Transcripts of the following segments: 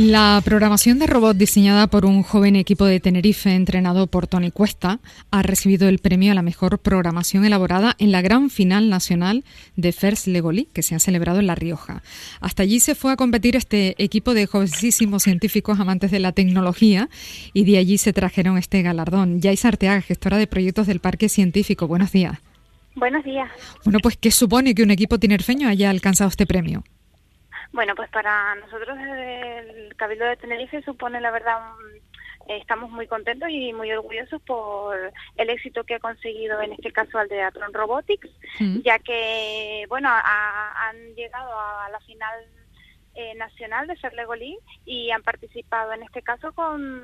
La programación de robot diseñada por un joven equipo de Tenerife entrenado por Tony Cuesta ha recibido el premio a la mejor programación elaborada en la gran final nacional de First Legoli que se ha celebrado en La Rioja. Hasta allí se fue a competir este equipo de jovencísimos científicos amantes de la tecnología y de allí se trajeron este galardón. Yais Arteaga, gestora de proyectos del Parque Científico. Buenos días. Buenos días. Bueno, pues ¿qué supone que un equipo tinerfeño haya alcanzado este premio? Bueno, pues para nosotros desde el Cabildo de Tenerife supone la verdad estamos muy contentos y muy orgullosos por el éxito que ha conseguido en este caso al Teatron Robotics, mm. ya que bueno han llegado a la final eh, nacional de ser Legolí y han participado en este caso con,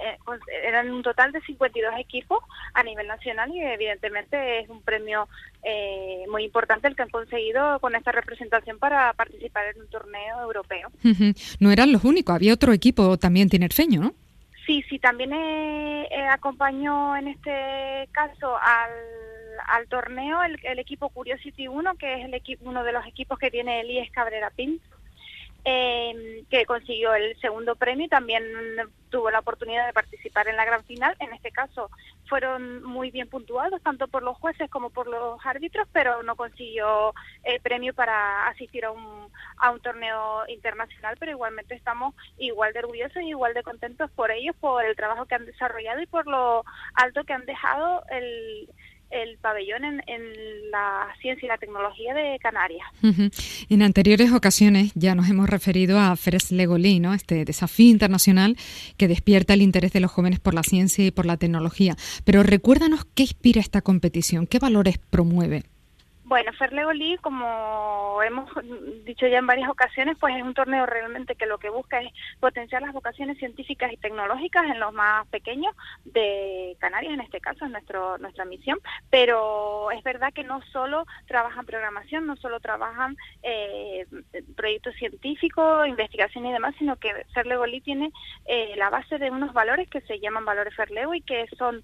eh, eran un total de 52 equipos a nivel nacional y evidentemente es un premio eh, muy importante el que han conseguido con esta representación para participar en un torneo europeo. No eran los únicos, había otro equipo también tinerfeño, ¿no? Sí, sí, también acompañó en este caso al, al torneo el, el, equipo Curiosity 1, que es el equipo, uno de los equipos que tiene Elías Cabrera Pins eh, que consiguió el segundo premio y también tuvo la oportunidad de participar en la gran final. En este caso fueron muy bien puntuados tanto por los jueces como por los árbitros, pero no consiguió el premio para asistir a un, a un torneo internacional, pero igualmente estamos igual de orgullosos y igual de contentos por ellos, por el trabajo que han desarrollado y por lo alto que han dejado el el pabellón en, la ciencia y la tecnología de Canarias. En anteriores ocasiones ya nos hemos referido a Feres Legolí, ¿no? este desafío internacional que despierta el interés de los jóvenes por la ciencia y por la tecnología. Pero recuérdanos qué inspira esta competición, qué valores promueve. Bueno, Ferlegolí, como hemos dicho ya en varias ocasiones, pues es un torneo realmente que lo que busca es potenciar las vocaciones científicas y tecnológicas en los más pequeños de Canarias, en este caso es nuestro, nuestra misión, pero es verdad que no solo trabajan programación, no solo trabajan eh, proyectos científicos, investigación y demás, sino que Ferlegolí tiene eh, la base de unos valores que se llaman valores Ferlego y que son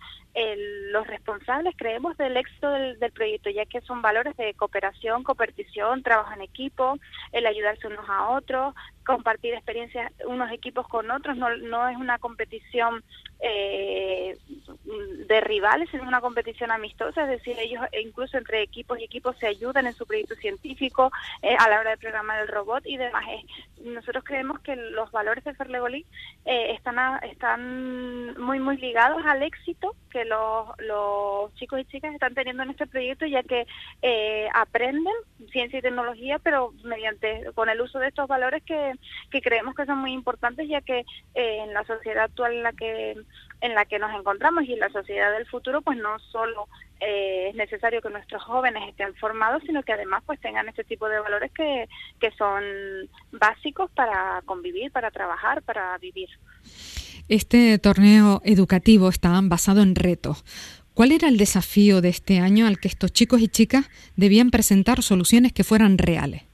los responsables, creemos, del éxito del, del proyecto, ya que son valores de cooperación, competición, trabajo en equipo, el ayudarse unos a otros, compartir experiencias unos equipos con otros, no, no es una competición eh, de rivales, es una competición amistosa, es decir, ellos incluso entre equipos y equipos se ayudan en su proyecto científico eh, a la hora de programar el robot y demás. nosotros creemos que los valores de Ferlegoli eh, están, están muy, muy ligados al éxito que los, los chicos y chicas están teniendo en este proyecto, ya que eh, aprenden ciencia y tecnología, pero mediante con el uso de estos valores que, que creemos que son muy importantes, ya que eh, en la sociedad actual en la que en la que nos encontramos y en la sociedad del futuro, pues no solo eh, es necesario que nuestros jóvenes estén formados, sino que además pues tengan este tipo de valores que, que son básicos para convivir, para trabajar, para vivir. Este torneo educativo está basado en retos. ¿Cuál era el desafío de este año al que estos chicos y chicas debían presentar soluciones que fueran reales?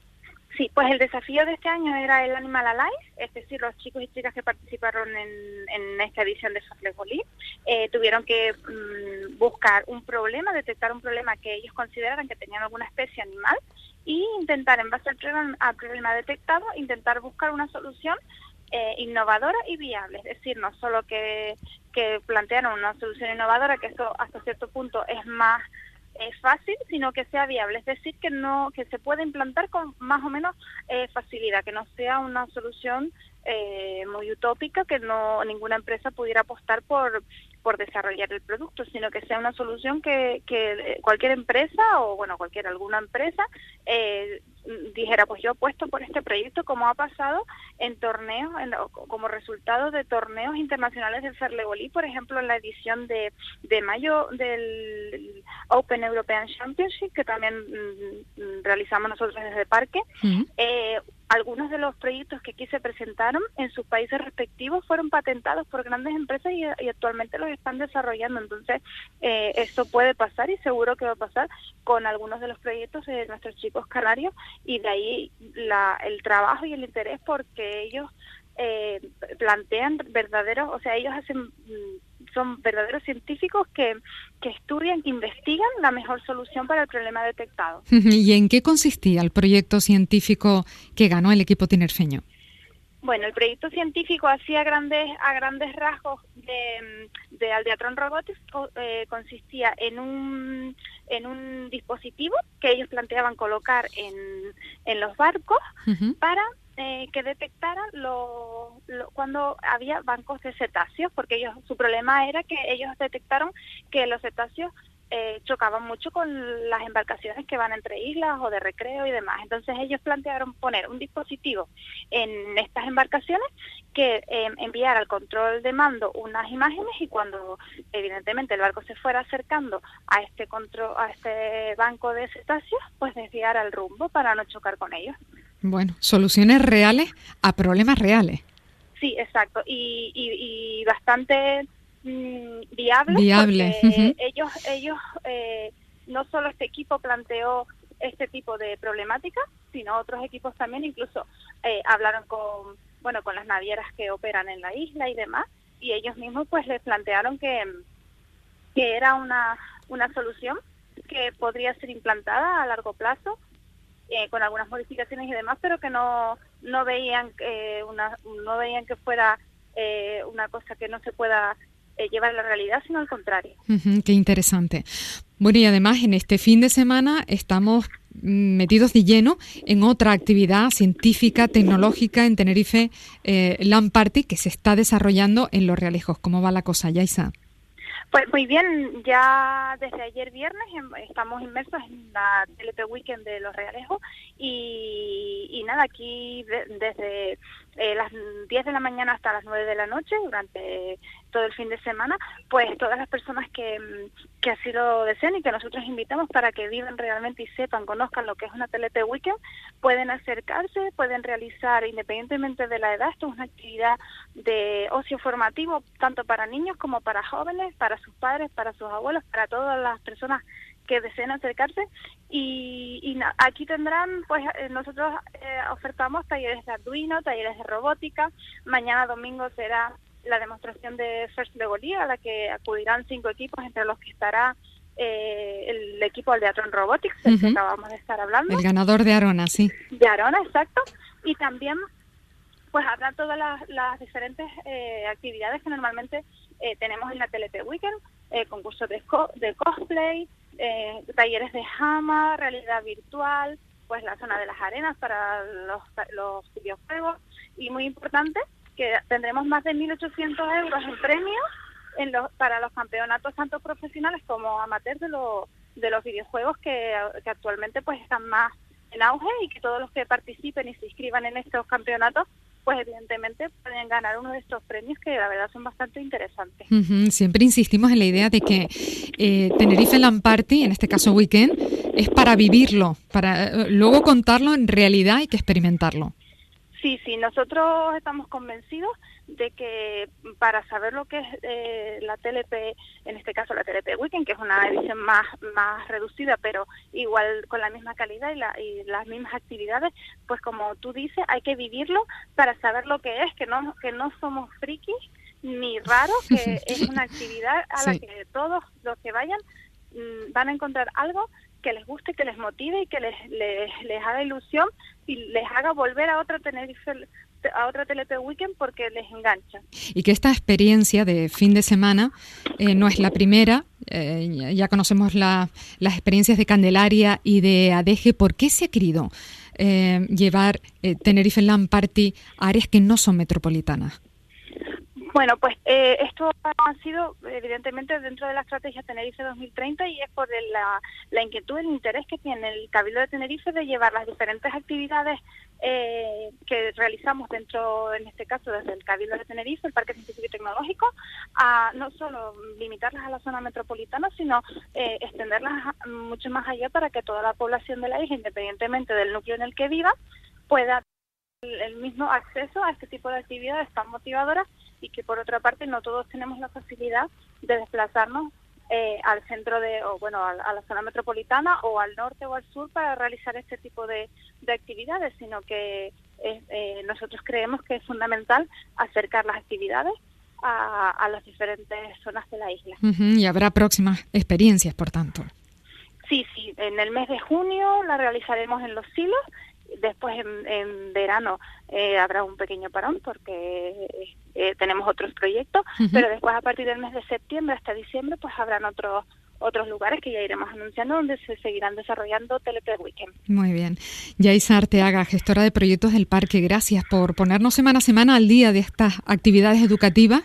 Sí, pues el desafío de este año era el Animal Alive, es decir, los chicos y chicas que participaron en, esta edición de Soflegolí eh, tuvieron que mm, buscar un problema, detectar un problema que ellos consideraran que tenían alguna especie animal y intentar, en base al problema, al problema detectado, intentar buscar una solución eh, innovadora y viable. Es decir, no solo que, que plantearon una solución innovadora, que eso hasta cierto punto es más es fácil, sino que sea viable, es decir, que no que se pueda implantar con más o menos eh, facilidad, que no sea una solución eh, muy utópica, que no ninguna empresa pudiera apostar por por desarrollar el producto, sino que sea una solución que, que cualquier empresa o bueno cualquier alguna empresa eh, dijera pues yo apuesto por este proyecto como ha pasado en torneos como resultado de torneos internacionales del Ferlegolí por ejemplo en la edición de, de mayo del Open European Championship que también mm, realizamos nosotros desde Parque. Eh, algunos de los proyectos que aquí se presentaron en sus países respectivos fueron patentados por grandes empresas y, actualmente los están desarrollando. Entonces, eh, esto puede pasar y seguro que va a pasar con algunos de los proyectos de nuestros chicos canarios y de ahí la, el trabajo y el interés porque ellos eh, plantean verdaderos, o sea, ellos hacen mm, son verdaderos científicos que, que estudian, que investigan la mejor solución para el problema detectado. ¿Y en qué consistía el proyecto científico que ganó el equipo tinerfeño? Bueno, el proyecto científico hacía grandes, a grandes rasgos de, de Aldeatron Robotics eh, consistía en un, en un dispositivo que ellos planteaban colocar en, en los barcos para eh, que detectaran lo, cuando había bancos de cetáceos, porque ellos su problema era que ellos detectaron que los cetáceos eh, chocaban mucho con las embarcaciones que van entre islas o de recreo y demás. Entonces ellos plantearon poner un dispositivo en estas embarcaciones que eh, enviara al control de mando unas imágenes y cuando evidentemente el barco se fuera acercando a este control, a este banco de cetáceos, pues desviara el rumbo para no chocar con ellos. Bueno, soluciones reales a problemas reales. Sí, exacto. Y, y, bastante mmm, viables. Viable. Ellos, ellos eh, no solo este equipo planteó este tipo de problemática, sino otros equipos también incluso eh, hablaron con, bueno, con las navieras que operan en la isla y demás, y ellos mismos pues les plantearon que, que era una, una solución que podría ser implantada a largo plazo eh, con algunas modificaciones y demás, pero que no, no veían eh, una, no veían que fuera eh, una cosa que no se pueda eh, llevar a la realidad, sino al contrario. qué interesante. Bueno, y además en este fin de semana estamos metidos de lleno en otra actividad científica, tecnológica en Tenerife, eh, Party, que se está desarrollando en Los Realejos. ¿Cómo va la cosa, Yaisa? Pues muy bien, ya desde ayer viernes em, estamos inmersos en la TLP Weekend de Los Realejos y, y nada, aquí desde eh, las 10 de la mañana hasta las 9 de la noche durante todo el fin de semana, pues todas las personas que, mm, que así lo deseen y que nosotros invitamos para que vivan realmente y sepan, conozcan lo que es una TLT Weekend, pueden acercarse, pueden realizar independientemente de la edad, esto es una actividad de ocio formativo tanto para niños como para jóvenes, para sus padres, para sus abuelos, para todas las personas que deseen acercarse y, aquí tendrán pues eh, nosotros eh, ofertamos talleres de Arduino, talleres de robótica, mañana domingo será la demostración de First Legolí a la que acudirán cinco equipos entre los que estará eh, el equipo Aldeatron Robotics, del que acabamos de estar hablando. El ganador de Arona, sí. De Arona, exacto. Y también pues habrá todas las, diferentes actividades que normalmente tenemos en la TLP Weekend, concursos de, de cosplay, eh, talleres de jama, realidad virtual, pues la zona de las arenas para los, los videojuegos. Y muy importante que tendremos más de 1.800 euros en premios en para los campeonatos tanto profesionales como amateurs de, de los videojuegos que, que actualmente pues están más en auge y que todos los que participen y se inscriban en estos campeonatos pues evidentemente pueden ganar uno de estos premios que la verdad son bastante interesantes. Siempre insistimos en la idea de que eh, Tenerife Land Party, en este caso Weekend, es para vivirlo, para eh, luego contarlo en realidad y que experimentarlo. Sí, sí, nosotros estamos convencidos de que para saber lo que es eh, la TLP, en este caso la TLP Weekend, que es una edición más, más reducida, pero igual con la misma calidad y, las mismas actividades, pues como tú dices, hay que vivirlo para saber lo que es, que no, que no somos frikis ni raros, que es una actividad a la que todos los que vayan mm, van a encontrar algo que les guste, que les motive y que les, les, haga ilusión y les haga volver a otra Tenerife a otra TLP Weekend porque les engancha. Y que esta experiencia de fin de semana eh, no es la primera, eh, ya conocemos la, las experiencias de Candelaria y de Adeje. ¿Por qué se ha querido eh, llevar Tenerife Land Party a áreas que no son metropolitanas? Bueno, pues eh, esto ha sido evidentemente dentro de la estrategia Tenerife 2030 y es por la, la inquietud, el interés que tiene el Cabildo de Tenerife de llevar las diferentes actividades eh, que realizamos dentro, en este caso desde el Cabildo de Tenerife, el Parque Científico y Tecnológico, a no solo limitarlas a la zona metropolitana, sino eh, extenderlas mucho más allá para que toda la población de la isla, independientemente del núcleo en el que viva, pueda el mismo acceso a este tipo de actividades tan motivadoras y que por otra parte no todos tenemos la facilidad de desplazarnos eh, al centro de, o bueno, a, la zona metropolitana o al norte o al sur para realizar este tipo de, actividades, sino que eh, nosotros creemos que es fundamental acercar las actividades a, las diferentes zonas de la isla. y habrá próximas experiencias, por tanto. Sí, sí, en el mes de junio la realizaremos en Los Silos después en, verano eh, habrá un pequeño parón porque eh, tenemos otros proyectos, pero después a partir del mes de septiembre hasta diciembre pues habrán otros otros lugares que ya iremos anunciando donde se seguirán desarrollando Telepre Weekend. Muy bien. Yaisa Arteaga, gestora de proyectos del parque, gracias por ponernos semana a semana al día de estas actividades educativas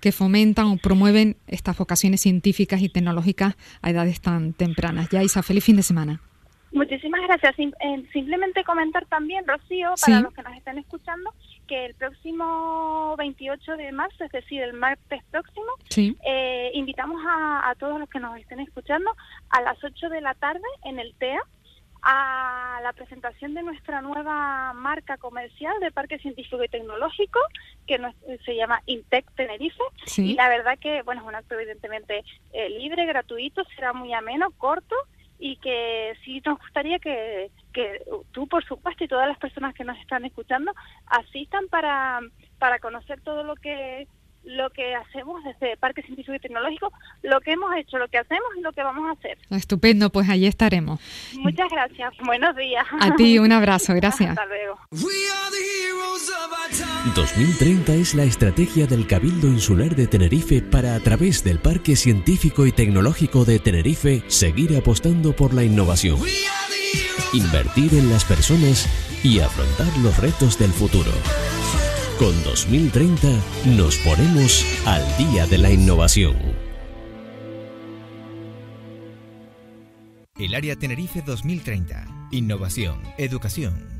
que fomentan o promueven estas vocaciones científicas y tecnológicas a edades tan tempranas. Yaisa, feliz fin de semana. Muchísimas gracias. Eh, simplemente comentar también, Rocío, para los que nos estén escuchando, que el próximo 28 de marzo, es decir, el martes próximo, eh, invitamos a, todos los que nos estén escuchando a las 8 de la tarde en el TEA a la presentación de nuestra nueva marca comercial de Parque Científico y Tecnológico, que se llama Intec Tenerife. Y la verdad que, bueno, es un acto evidentemente eh, libre, gratuito, será muy ameno, corto y que sí nos gustaría que, que tú, por supuesto, y todas las personas que nos están escuchando asistan para, para conocer todo lo que lo que hacemos desde Parque Científico y Tecnológico, lo que hemos hecho, lo que hacemos y lo que vamos a hacer. Estupendo, pues allí estaremos. Muchas gracias. Buenos días. A ti un abrazo, gracias. Hasta luego. 2030 es la estrategia del Cabildo Insular de Tenerife para, a través del Parque Científico y Tecnológico de Tenerife, seguir apostando por la innovación, invertir en las personas y afrontar los retos del futuro. Con 2030 nos ponemos al día de la innovación. El Área Tenerife 2030. Innovación, educación